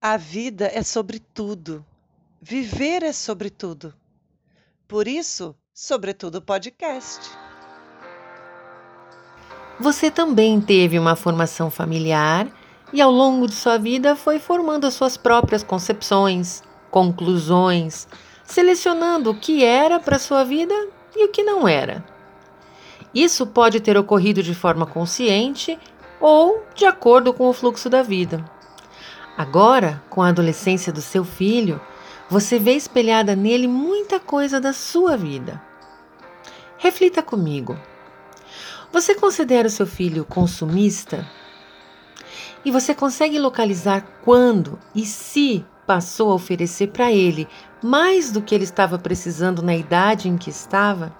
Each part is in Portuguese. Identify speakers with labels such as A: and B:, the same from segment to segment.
A: A vida é sobre tudo. Viver é sobre tudo. Por isso, Sobretudo Podcast.
B: Você também teve uma formação familiar e ao longo de sua vida foi formando as suas próprias concepções, conclusões, selecionando o que era para sua vida e o que não era. Isso pode ter ocorrido de forma consciente ou de acordo com o fluxo da vida. Agora, com a adolescência do seu filho, você vê espelhada nele muita coisa da sua vida. Reflita comigo. Você considera o seu filho consumista? E você consegue localizar quando e se passou a oferecer para ele mais do que ele estava precisando na idade em que estava?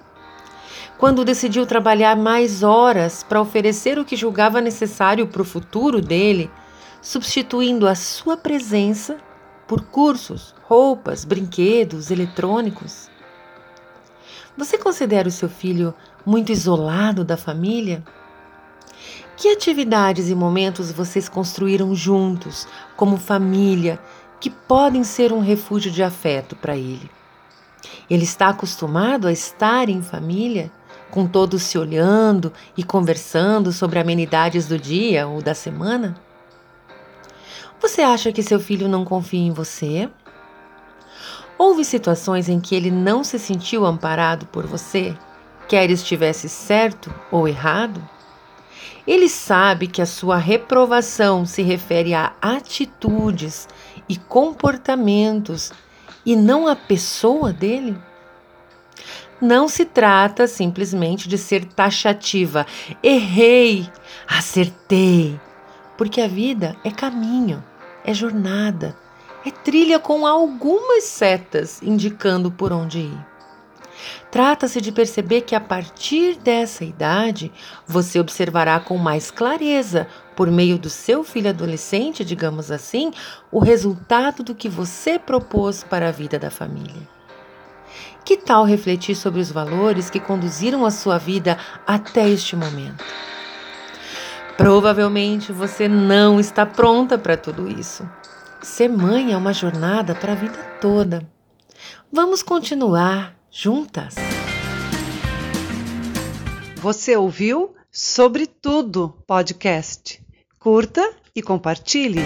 B: Quando decidiu trabalhar mais horas para oferecer o que julgava necessário para o futuro dele, substituindo a sua presença por cursos, roupas, brinquedos, eletrônicos. Você considera o seu filho muito isolado da família? Que atividades e momentos vocês construíram juntos, como família, que podem ser um refúgio de afeto para ele? Ele está acostumado a estar em família, com todos se olhando e conversando sobre amenidades do dia ou da semana? Você acha que seu filho não confia em você? Houve situações em que ele não se sentiu amparado por você, quer estivesse certo ou errado? Ele sabe que a sua reprovação se refere a atitudes e comportamentos e não à pessoa dele? Não se trata simplesmente de ser taxativa. Errei, acertei, porque a vida é caminho, é jornada, é trilha com algumas setas indicando por onde ir. Trata-se de perceber que a partir dessa idade você observará com mais clareza, por meio do seu filho adolescente, digamos assim, o resultado do que você propôs para a vida da família. Que tal refletir sobre os valores que conduziram a sua vida até este momento? Provavelmente você não está pronta para tudo isso. Ser mãe é uma jornada para a vida toda. Vamos continuar juntas.
A: Você ouviu Sobre Tudo podcast. Curta e compartilhe.